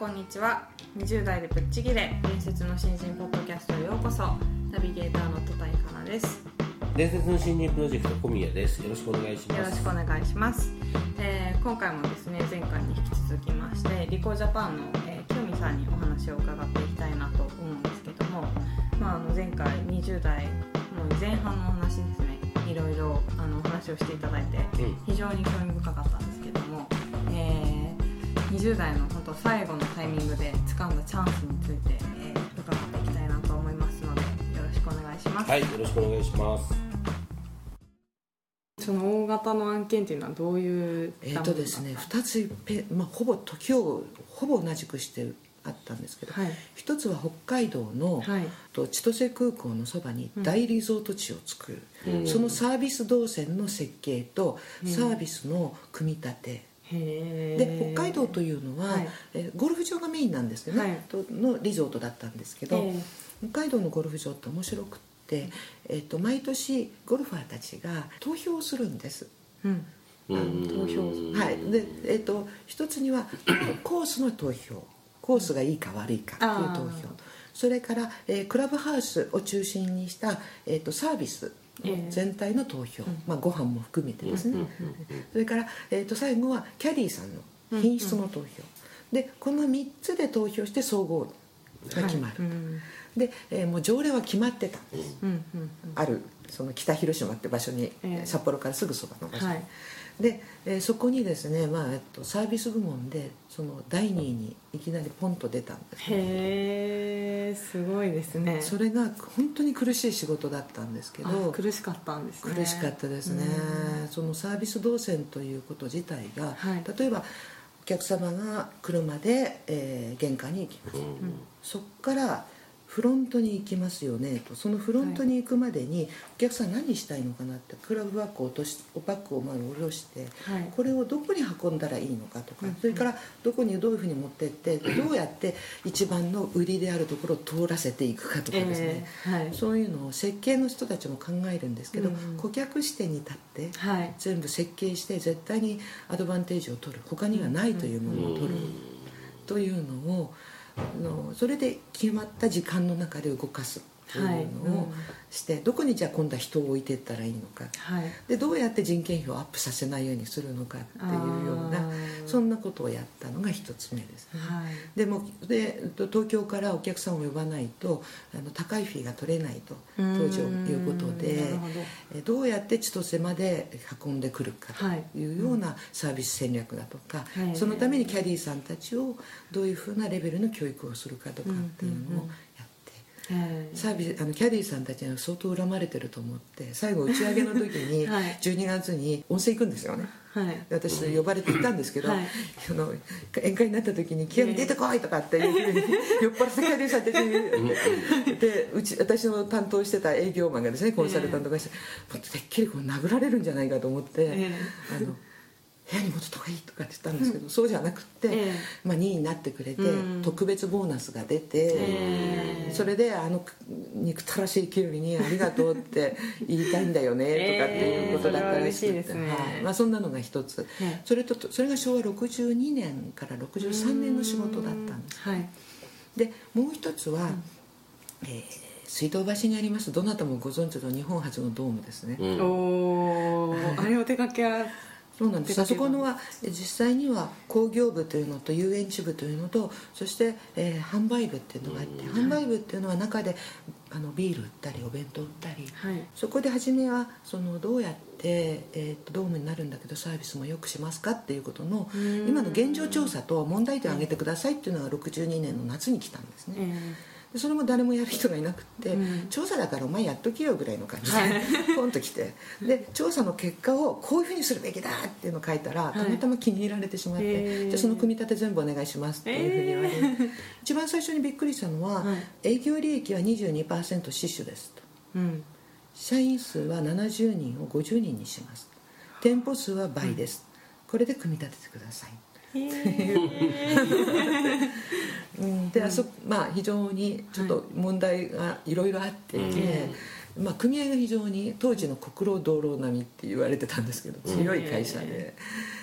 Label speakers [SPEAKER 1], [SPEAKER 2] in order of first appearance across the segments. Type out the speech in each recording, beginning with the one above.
[SPEAKER 1] こんにちは。20代でぶっちぎれ伝説の新人ポッドキャストへようこそ。ナビゲーターの戸谷香奈です。
[SPEAKER 2] 伝説の新人プロジェクト小宮です。よろしくお願いします。
[SPEAKER 1] よろしくお願いします、えー今回もですね前回に引き続きましてリコージャパンの、えー、清美さんにお話を伺っていきたいなと思うんですけども、まあ、あの前回20代もう前半のお話ですねいろいろあのお話をしていただいて
[SPEAKER 2] うん。
[SPEAKER 1] 非常に興味深かったんですけども、えー20代の本当最後のタイミングで掴んだチャンスについて、えー伺っていきたいなと思いますのでよろしくお願いします、
[SPEAKER 2] はいよろしくお願いします。
[SPEAKER 1] その大型の案件っていうのはどういう
[SPEAKER 3] えーとですね、2ついっぺん、まあ、ほぼ時をほぼ同じくしてあったんですけど、
[SPEAKER 1] はい。
[SPEAKER 3] 一つは北海道の、
[SPEAKER 1] はい。
[SPEAKER 3] と千歳空港のそばに大リゾート地を作る、
[SPEAKER 2] うん。
[SPEAKER 3] そのサービス動線の設計とサービスの組み立て、
[SPEAKER 1] へ
[SPEAKER 3] で北海道というのは、
[SPEAKER 1] はい。
[SPEAKER 3] えーゴルフ場がメインなんですけどね、
[SPEAKER 1] はい。
[SPEAKER 3] とのリゾートだったんですけど、
[SPEAKER 1] え
[SPEAKER 3] 北海道のゴルフ場って面白くって、えー、と毎年ゴルファーたちが投票をするんです。
[SPEAKER 1] うん。
[SPEAKER 3] 投票。はい。でえっ、と一つには コースの投票。コースがいいか悪いかっていう投票。それから、えークラブハウスを中心にした、えー、とサービス。
[SPEAKER 1] ええ
[SPEAKER 3] 全体の投票、まあ、ご飯も含めてですね、
[SPEAKER 2] うんうん
[SPEAKER 3] それから、えー、と最後はキャディーさんの品質の投票、でこの3つで投票して総合が決まる、
[SPEAKER 1] うん。
[SPEAKER 3] で、えーもう条例は決まってたんです、
[SPEAKER 1] うん。うん
[SPEAKER 3] あるその北広島って場所に、
[SPEAKER 1] ええ。
[SPEAKER 3] 札幌からすぐそばの場所。に、
[SPEAKER 1] はい。
[SPEAKER 3] で、えーそこにですね、まあえっと、サービス部門でその第2位にいきなりポンと出たんですね。
[SPEAKER 1] へえすごいですね。
[SPEAKER 3] それが本当に苦しい仕事だったんですけ
[SPEAKER 1] あ
[SPEAKER 3] ど
[SPEAKER 1] 苦しかったんですね。
[SPEAKER 3] 苦しかったですね。そのサービス動線ということ自体が、
[SPEAKER 1] はい。
[SPEAKER 3] 例えばお客様が車で、えー玄関に行きます、
[SPEAKER 2] うん。
[SPEAKER 3] そこからフロントに行きますよねと。そのフロントに行くまでにお客さん何したいのかなってクラブバッグを落としバッグをまあ下ろして、
[SPEAKER 1] はい。
[SPEAKER 3] これをどこに運んだらいいのかとか、
[SPEAKER 1] うん。
[SPEAKER 3] それからどこにどういうふうに持ってってどうやって一番の売りであるところを通らせていくかとかですね、
[SPEAKER 1] えーはい。
[SPEAKER 3] そういうのを設計の人たちも考えるんですけど、
[SPEAKER 1] うん。
[SPEAKER 3] 顧客視点に立って
[SPEAKER 1] はい。
[SPEAKER 3] 全部設計して絶対にアドバンテージを取る。他にはないというものを取る、というのをあのそれで決まった時間の中で動かす。という
[SPEAKER 1] はい
[SPEAKER 3] のを
[SPEAKER 1] うん
[SPEAKER 3] して、どこにじゃあ今度は人を置いていったらいいのか。
[SPEAKER 1] はい。
[SPEAKER 3] でどうやって人件費をアップさせないようにするのかっていうようなそんなことをやったのが一つ目です。ね。
[SPEAKER 1] はい。
[SPEAKER 3] でもで東京からお客さんを呼ばないとあの高いフィーが取れないと当時はいうことで
[SPEAKER 1] ど。
[SPEAKER 3] えどうやって千歳まで運んでくるか
[SPEAKER 1] はい。
[SPEAKER 3] というようなサービス戦略だとか、
[SPEAKER 1] はい。
[SPEAKER 3] そのためにキャディーさんたちをどういうふうなレベルの教育をするかとかっていうのをサービスあのキャディーさんたちには相当恨まれてると思って最後打ち上げの時に
[SPEAKER 1] はい。
[SPEAKER 3] 12月に温泉行くんですよね、
[SPEAKER 1] はい。
[SPEAKER 3] で私呼ばれて行ったんですけど、
[SPEAKER 1] はい。
[SPEAKER 3] あの宴会になった時に「清美出てこい!」とかっていうふうに酔っ払ったキャディーさんたちにでうち私の担当してた営業マンがですねコンサルタントがして、もっとてっきりこう殴られるんじゃないかと思って、
[SPEAKER 1] え。
[SPEAKER 3] あの部屋に戻った方がいいとかって言ったんですけど、そうじゃなくって、
[SPEAKER 1] ええ。
[SPEAKER 3] まあ、2位になってくれて、
[SPEAKER 1] うん。
[SPEAKER 3] 特別ボーナスが出て、
[SPEAKER 1] ええ。
[SPEAKER 3] それであの憎たらしいキュウリに「ありがとう」って 言いたいんだよねとかっていうことだったらしくて、
[SPEAKER 1] ええそね。
[SPEAKER 3] はい。まあ、そんなのが一つ、
[SPEAKER 1] ね
[SPEAKER 3] それとそれが昭和62年から63年の仕事だったんです。
[SPEAKER 1] はい。
[SPEAKER 3] でもう一つは、えー水道橋にありますどなたもご存知の日本初のドームですね、
[SPEAKER 2] うん。
[SPEAKER 1] おおあれお手掛けは
[SPEAKER 3] そうなんです。そこのはえ実際には工業部というのと遊園地部というのとそして、えー販売部っていうのがあって、販売部っていうのは中であのビール売ったりお弁当売ったり、
[SPEAKER 1] はい。
[SPEAKER 3] そこで初めはそのどうやって、えーとドームになるんだけどサービスもよくしますかっていうことの
[SPEAKER 1] うん。
[SPEAKER 3] 今の現状調査と問題点を挙げてくださいっていうのが62年の夏に来たんですね。
[SPEAKER 1] え
[SPEAKER 3] でそれも誰もやる人がいなくって、
[SPEAKER 4] うん。
[SPEAKER 3] 調査だからお前やっときよぐらいの感じで、
[SPEAKER 4] はい。
[SPEAKER 3] ポンと来て。で調査の結果をこういうふうにするべきだっていうのを書いたら
[SPEAKER 4] い。
[SPEAKER 3] たまたま気に入られてしまって、じゃあその組み立て全部お願いしますっていうふうに言われて、一番最初にびっくりしたのは、
[SPEAKER 4] はい。
[SPEAKER 3] 営業利益は22%死守ですと。
[SPEAKER 4] うん。
[SPEAKER 3] 社員数は70人を50人にします。店舗数は倍です、これで組み立ててください。うん、であそまあ非常にちょっと問題がいろいろあっていて、まあ、組合が非常に当時の国労道路並みって言われてたんですけど強い会社で、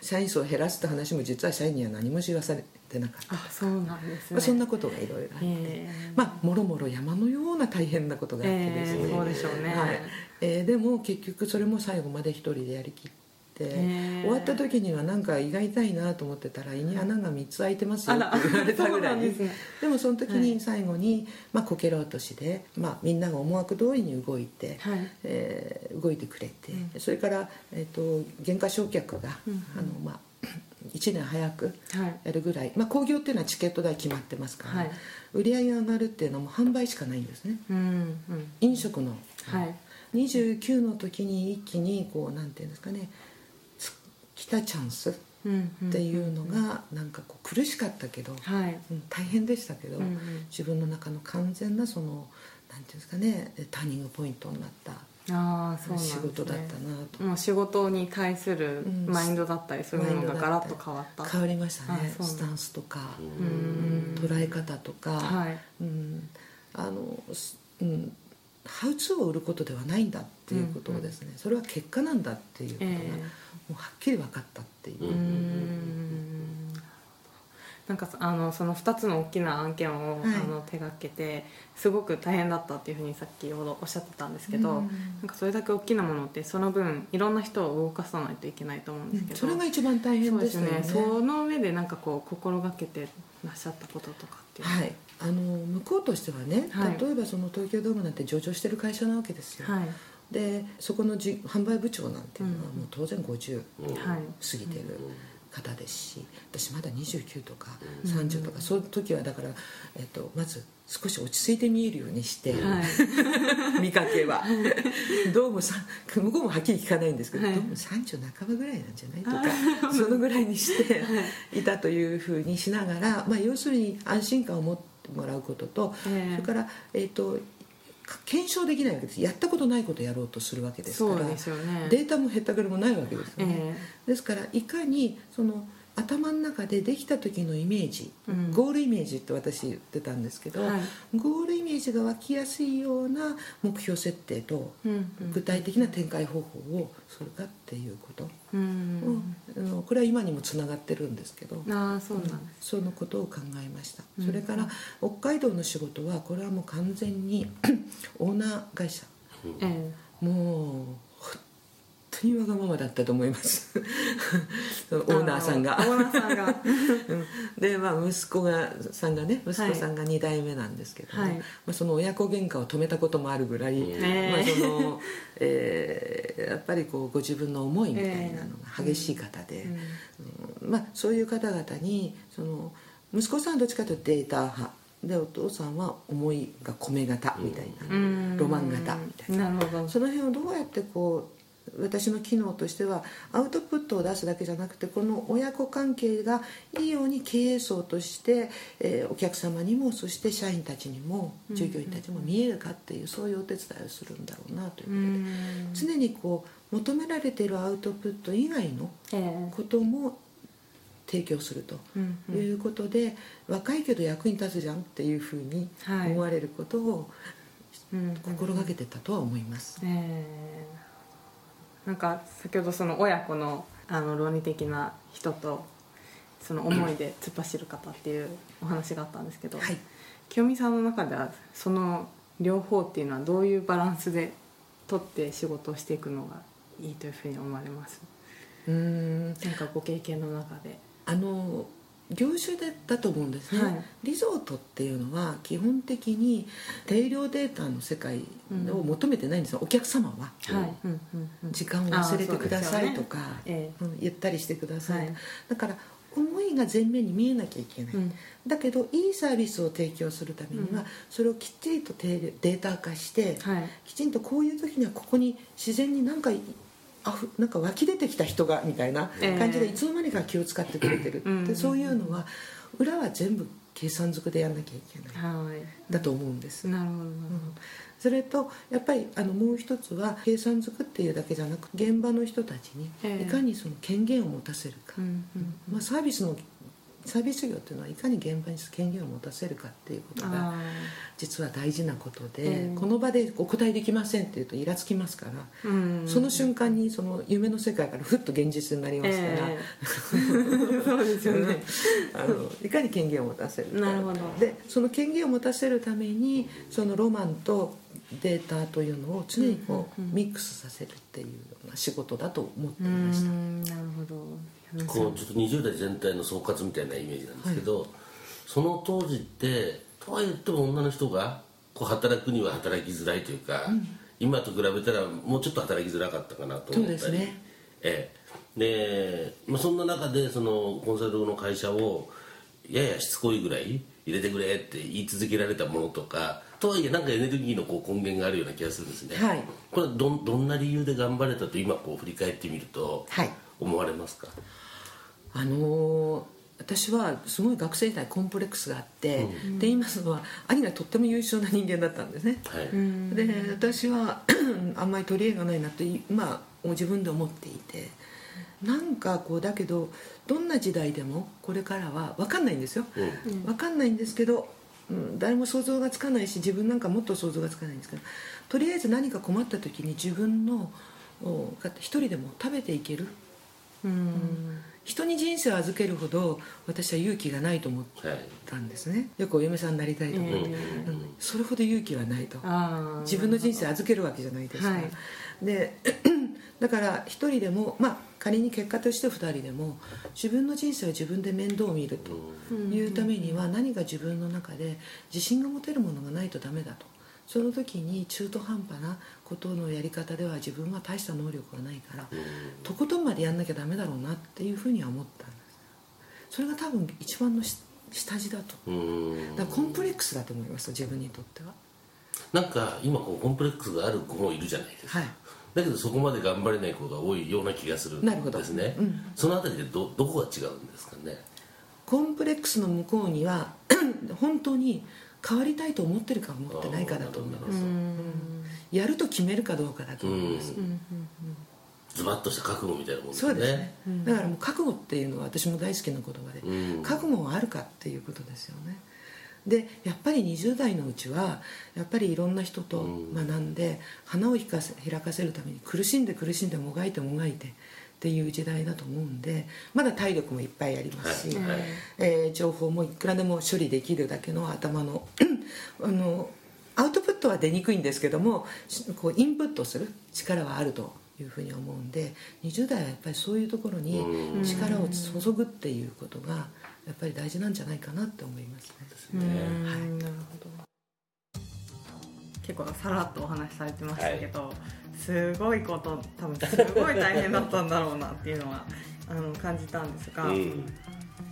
[SPEAKER 3] 社員数を減らすって話も実は社員には何も知らされてなかった、
[SPEAKER 4] あそうなんですね。
[SPEAKER 3] まあ、そんなことがいろいろあって、
[SPEAKER 4] え
[SPEAKER 3] まあもろもろ山のような大変なことがあってですね、
[SPEAKER 4] えーそうでしょうね。
[SPEAKER 3] はい。えーでも結局それも最後まで一人でやりきって。終わった時にはなんか胃が痛いなと思ってたら胃に穴が3つ開いてますよって言われたぐらい。
[SPEAKER 4] ですね
[SPEAKER 3] でもその時に最後に、まあ、こけら落としで、まあ、みんなが思惑通りに動いて、
[SPEAKER 4] はい。
[SPEAKER 3] えー動いてくれて、それから、えー、と減価償却が、
[SPEAKER 4] うん
[SPEAKER 3] あのまあ、1年早く
[SPEAKER 4] はい。
[SPEAKER 3] やるぐらい、まあ、興行っていうのはチケット代決まってますから、
[SPEAKER 4] はい。
[SPEAKER 3] 売り上げが上がるっていうのはもう販売しかないんですね。
[SPEAKER 4] うんうん。
[SPEAKER 3] 飲食の、
[SPEAKER 4] はい。
[SPEAKER 3] 29の時に一気にこうなんていうんですかねつ来たチャンスっていうのがなんかこう苦しかったけど、
[SPEAKER 4] はい。
[SPEAKER 3] うん大変でしたけど、
[SPEAKER 4] うんうん。
[SPEAKER 3] 自分の中の完全なそのなんていうんですかねターニングポイントになった
[SPEAKER 4] ああそうね、
[SPEAKER 3] 仕事だったなと。
[SPEAKER 4] もう仕事に対する
[SPEAKER 3] うん。
[SPEAKER 4] マインドだったりそういうものがガラッと変わった。
[SPEAKER 3] 変わりましたね。スタンスとか、
[SPEAKER 4] うん
[SPEAKER 3] 捉え方とか、
[SPEAKER 4] はい。
[SPEAKER 3] うん、あの、すうん、ハウツーを売ることではないんだっていうことをですね、それは結果なんだっていうことが、
[SPEAKER 4] え
[SPEAKER 3] もうはっきり分かったっていう、
[SPEAKER 4] うーん。なんかあのその2つの大きな案件を、
[SPEAKER 3] はい。
[SPEAKER 4] あの手がけてすごく大変だったっていうふうにさっきほどおっしゃってたんですけど、
[SPEAKER 3] うん。
[SPEAKER 4] なんかそれだけ大きなものってその分いろんな人を動かさないといけないと思うんですけど、
[SPEAKER 3] それが一番大変
[SPEAKER 4] です
[SPEAKER 3] ね
[SPEAKER 4] ね。その上でなんかこう心がけてらっしゃったこととかっていうのは
[SPEAKER 3] はい、あの向こうとしてはね、
[SPEAKER 4] はい。
[SPEAKER 3] 例えばその東京ドームなんて上場してる会社なわけですよ、
[SPEAKER 4] はい。
[SPEAKER 3] でそこのじ販売部長なんていうのは
[SPEAKER 4] うん。
[SPEAKER 3] もう当然50
[SPEAKER 4] はい。
[SPEAKER 3] 過ぎてる方ですし私まだ29とか30とか、そういう時はだから、えっと、まず少し落ち着いて見えるようにして、
[SPEAKER 4] はい。
[SPEAKER 3] 見かけは。どうもさ向こうもはっきり聞かないんですけど、
[SPEAKER 4] はい。
[SPEAKER 3] どうも30半ばぐらいなんじゃないとかそのぐらいにしてい。たというふうにしながら、まあ、要するに安心感を持ってもらうことと、
[SPEAKER 4] ええ。
[SPEAKER 3] それから、えっと検証できないわけです。やったことないことをやろうとするわけですから
[SPEAKER 4] ね
[SPEAKER 3] データもへったくれもないわけですよね、
[SPEAKER 4] え
[SPEAKER 3] ですからいかにその頭の中でできた時のイメージ、
[SPEAKER 4] うん。
[SPEAKER 3] ゴールイメージって私言ってたんですけど、
[SPEAKER 4] はい。
[SPEAKER 3] ゴールイメージが湧きやすいような目標設定と具体的な展開方法をするかっていうこと、
[SPEAKER 4] うん
[SPEAKER 3] うんこれは今にもつながってるんですけど、
[SPEAKER 4] ああそうなん
[SPEAKER 3] そのことを考えました、
[SPEAKER 4] うん
[SPEAKER 3] それから北海道の仕事はこれはもう完全に オーナー会社。
[SPEAKER 4] え
[SPEAKER 3] もう本当にわがままだったと思います。オーナーさんが。
[SPEAKER 4] あのオーナーさんが。
[SPEAKER 3] うん。でまあ息子がさんがね息子さんが2代目なんですけども、
[SPEAKER 4] はい。
[SPEAKER 3] まあ、その親子喧嘩を止めたこともあるぐらい、
[SPEAKER 4] ね
[SPEAKER 3] まあそのえーやっぱりこうご自分の思いみたいなのが激しい方で、うん。まあ、そういう方々にその息子さんはどっちかというとデータ派。でお父さんは思いが米型みたいな、
[SPEAKER 4] うん。
[SPEAKER 3] ロマン型みたいな。
[SPEAKER 4] なるほど。
[SPEAKER 3] その辺をどうやってこう私の機能としてはアウトプットを出すだけじゃなくてこの親子関係がいいように経営層として、えーお客様にもそして社員たちにも従業員たちも見えるかっていう、そういうお手伝いをするんだろうなという
[SPEAKER 4] う
[SPEAKER 3] ことで、
[SPEAKER 4] ん。
[SPEAKER 3] 常にこう求められているアウトプット以外の
[SPEAKER 4] ええ。
[SPEAKER 3] ことも提供するということで、若いけど役に立つじゃんっていうふうに
[SPEAKER 4] はい。
[SPEAKER 3] 思われることを
[SPEAKER 4] うん。
[SPEAKER 3] 心がけてたとは思います。
[SPEAKER 4] ええなんか先ほどその親子のあの論理的な人とその思いで突っ走る方っていうお話があったんですけど、
[SPEAKER 3] はい。
[SPEAKER 4] 清美さんの中ではその両方っていうのはどういうバランスで取って仕事をしていくのがいいというふうに思われます？
[SPEAKER 3] うーん。
[SPEAKER 4] なんかご経験の中で。
[SPEAKER 3] あの業種でだと思うんですね、
[SPEAKER 4] はい。
[SPEAKER 3] リゾートっていうのは基本的に定量データの世界を求めてないんですよ、お客様は。
[SPEAKER 4] はい、うんうんうん。
[SPEAKER 3] 時間を忘れてくださいとか、
[SPEAKER 4] ね。え
[SPEAKER 3] うんゆったりしてください、
[SPEAKER 4] はい。
[SPEAKER 3] だから思いが前面に見えなきゃいけない、
[SPEAKER 4] うん。
[SPEAKER 3] だけどいいサービスを提供するためには、
[SPEAKER 4] うん。
[SPEAKER 3] それをきっちりとデータ化して、
[SPEAKER 4] はい。
[SPEAKER 3] きちんとこういう時にはここに自然になんかあふなんか湧き出てきた人がみたいな感じで
[SPEAKER 4] ええ
[SPEAKER 3] いつの間にか気を使ってくれてる、
[SPEAKER 4] うん。
[SPEAKER 3] でそういうのは裏は全部計算づくでやんなきゃいけない、
[SPEAKER 4] はい。
[SPEAKER 3] だと思うんです、
[SPEAKER 4] なるほどなる
[SPEAKER 3] それとやっぱりあのもう一つは計算づくっていうだけじゃなく現場の人たちに
[SPEAKER 4] ええ。
[SPEAKER 3] いかにその権限を持たせるか、
[SPEAKER 4] ほどうんうん。
[SPEAKER 3] まあ、サービスのサービス業っていうのはいかに現場に権限を持たせるかっていうことが
[SPEAKER 4] あ
[SPEAKER 3] 実は大事なことで、
[SPEAKER 4] ええ
[SPEAKER 3] この場でお答えできませんって言うとイラつきますから、その瞬間にその夢の世界からふっと現実になりますから、
[SPEAKER 4] ええ。そうですよね。
[SPEAKER 3] あのいかに権限を持たせるか。
[SPEAKER 4] なるほど。
[SPEAKER 3] でその権限を持たせるためにそのロマンとデータというのを常にこう、ミックスさせるっていうような仕事だと思って
[SPEAKER 4] う
[SPEAKER 3] いました、
[SPEAKER 4] んなるほど
[SPEAKER 2] こうちょっと20代全体の総括みたいなイメージなんですけど、その当時ってとは言っても女の人がこう働くには働きづらいというか、今と比べたらもうちょっと働きづらかったかなと思ったり。
[SPEAKER 3] そうですね。
[SPEAKER 2] ええ。で、まあ、そんな中でそのコンサルの会社をややしつこいぐらい入れてくれって言い続けられたものとかとはいえなんかエネルギーのこう根源があるような気がするんですね、
[SPEAKER 3] はい。
[SPEAKER 2] これはどんどんな理由で頑張れたと今こう振り返ってみると
[SPEAKER 3] はい
[SPEAKER 2] 思われますか、
[SPEAKER 3] あのー私はすごい学生時代コンプレックスがあって、で言いますのは兄がとっても優秀な人間だったんですね、
[SPEAKER 2] はい、
[SPEAKER 3] で私は あんまり取り柄がないなとまあ自分で思っていてなんかこうだけどどんな時代でもこれからは分かんないんですよ、
[SPEAKER 2] うん。
[SPEAKER 3] 分かんないんですけど、うん、誰も想像がつかないし自分なんかもっと想像がつかないんですけどとりあえず何か困った時に自分のお一人でも食べていける
[SPEAKER 4] うん。
[SPEAKER 3] 人に人生を預けるほど私は勇気がないと思っ
[SPEAKER 2] はい
[SPEAKER 3] たんですね。よくお嫁さんになりたいとか、
[SPEAKER 4] え
[SPEAKER 3] うんそれほど勇気はないと。自分の人生預けるわけじゃないですか、
[SPEAKER 4] はい。
[SPEAKER 3] で だから一人でもまあ仮に結果として二人でも自分の人生を自分で面倒を見るというためには何か自分の中で自信が持てるものがないとダメだとその時に中途半端なことのやり方では自分は大した能力がないからとことんまでやんなきゃダメだろうなっていうふうには思ったんです。それが多分一番のし下地だと。
[SPEAKER 2] うん。
[SPEAKER 3] だからコンプレックスだと思います自分にとっては。
[SPEAKER 2] なんか今こうコンプレックスがある子もいるじゃないですか、
[SPEAKER 3] はい。
[SPEAKER 2] だけどそこまで頑張れない子が多いような気がするんですね、
[SPEAKER 3] うん。
[SPEAKER 2] そのあたりでどどこが違うんですかね？
[SPEAKER 3] コンプレックスの向こうには 本当に変わりたいと思ってるか思ってないかだと思います。やると決めるかどうかだと思います。
[SPEAKER 2] ズバッとした覚悟みたいなもんですね。
[SPEAKER 3] そうですね、だからもう覚悟っていうのは私も大好きな言葉で、
[SPEAKER 2] うん。
[SPEAKER 3] 覚悟があるかっていうことですよね。でやっぱり20代のうちはやっぱりいろんな人と学んで、花を開かせ開かせるために苦しんで苦しんでもがいてもがいてっていう時代だと思うんでまだ体力もいっぱいありますし、
[SPEAKER 2] はい。はい。
[SPEAKER 3] えー情報もいくらでも処理できるだけの頭の あのアウトプットは出にくいんですけどもしこうインプットする力はあるというふうに思うんで20代はやっぱりそういうところに力を注ぐっていうことがやっぱり大事なんじゃないかなって思いますね。
[SPEAKER 4] うん。なるほど。結構さらっとお話しされてましたけど、すごいこと多分すごい大変だったんだろうなっていうのはあの感じたんですが、
[SPEAKER 2] うん。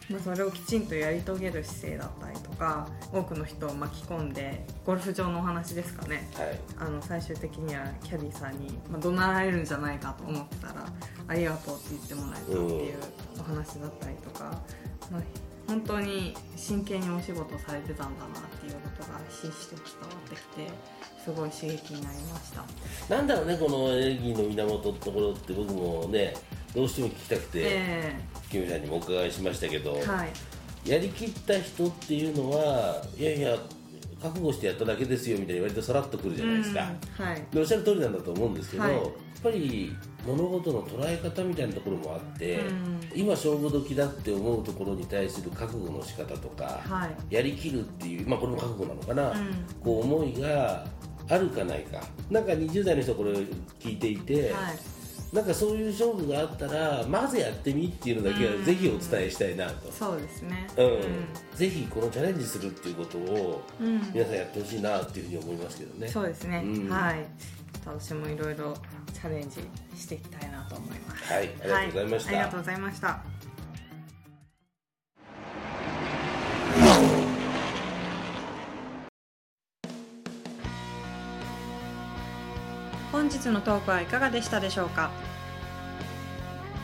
[SPEAKER 4] まあ、それをきちんとやり遂げる姿勢だったりとか多くの人を巻き込んでゴルフ場のお話ですかね。
[SPEAKER 2] はい。
[SPEAKER 4] あの最終的にはキャディーさんに、まあ、怒鳴られるんじゃないかと思ってたらありがとうって言ってもらえたっていうお話だったりとか、まあ、本当に真剣にお仕事されてたんだなってことがひしひしと伝わってきてすごい刺激になりました。
[SPEAKER 2] なんだろうねこのエネルギーの源のところって僕もねどうしても聞きたくて、
[SPEAKER 4] え
[SPEAKER 2] キムさんにもお伺いしましたけど、
[SPEAKER 4] えはい
[SPEAKER 2] やりきった人っていうのはいやいや覚悟してやっただけですよみたいに割とさらっとくるじゃないですか、
[SPEAKER 4] うんはい
[SPEAKER 2] でおっしゃる通りなんだと思うんですけど、
[SPEAKER 4] はい
[SPEAKER 2] やっぱり物事の捉え方みたいなところもあって、
[SPEAKER 4] うん
[SPEAKER 2] 今勝負時だって思うところに対する覚悟の仕方とか、
[SPEAKER 4] はい
[SPEAKER 2] やりきるっていう、まあ、これも覚悟なのかな、
[SPEAKER 4] うん
[SPEAKER 2] こう思いがあるかないか。なんか20代の人これを聞いていて、
[SPEAKER 4] はい
[SPEAKER 2] なんかそういう勝負があったらまずやってみっていうのだけはぜひお伝えしたいなと、
[SPEAKER 4] そうですね。
[SPEAKER 2] うん。ぜひこのチャレンジするっていうことを
[SPEAKER 4] うん。
[SPEAKER 2] 皆さんやってほしいなっていうふうに思いますけどね。
[SPEAKER 4] そうですね、
[SPEAKER 2] うん。
[SPEAKER 4] はい。私もいろいろチャレンジしていきたいなと思います。
[SPEAKER 2] はい。ありがとうございました。
[SPEAKER 4] はありがとうございました
[SPEAKER 1] 本日のトークはいかがでしたでしょうか？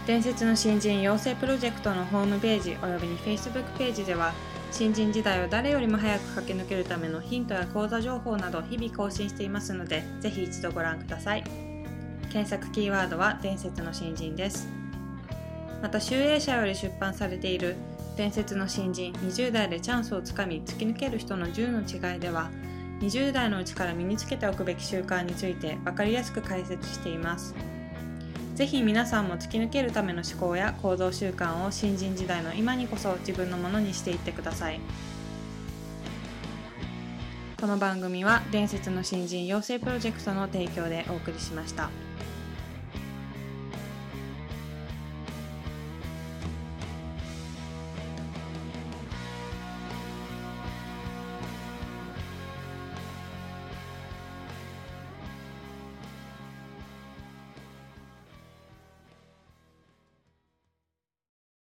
[SPEAKER 1] 伝説の新人養成プロジェクトのホームページおよびに Facebook ページでは新人時代を誰よりも早く駆け抜けるためのヒントや講座情報など日々更新していますのでぜひ一度ご覧ください。検索キーワードは伝説の新人です。また集英社より出版されている伝説の新人20代でチャンスをつかみ突き抜ける人の10の違いでは20代のうちから身につけておくべき習慣について分かりやすく解説していますぜひ皆さんも突き抜けるための思考や行動習慣を新人時代の今にこそ自分のものにしていってくださいこの番組は伝説の新人養成プロジェクトの提供でお送りしました。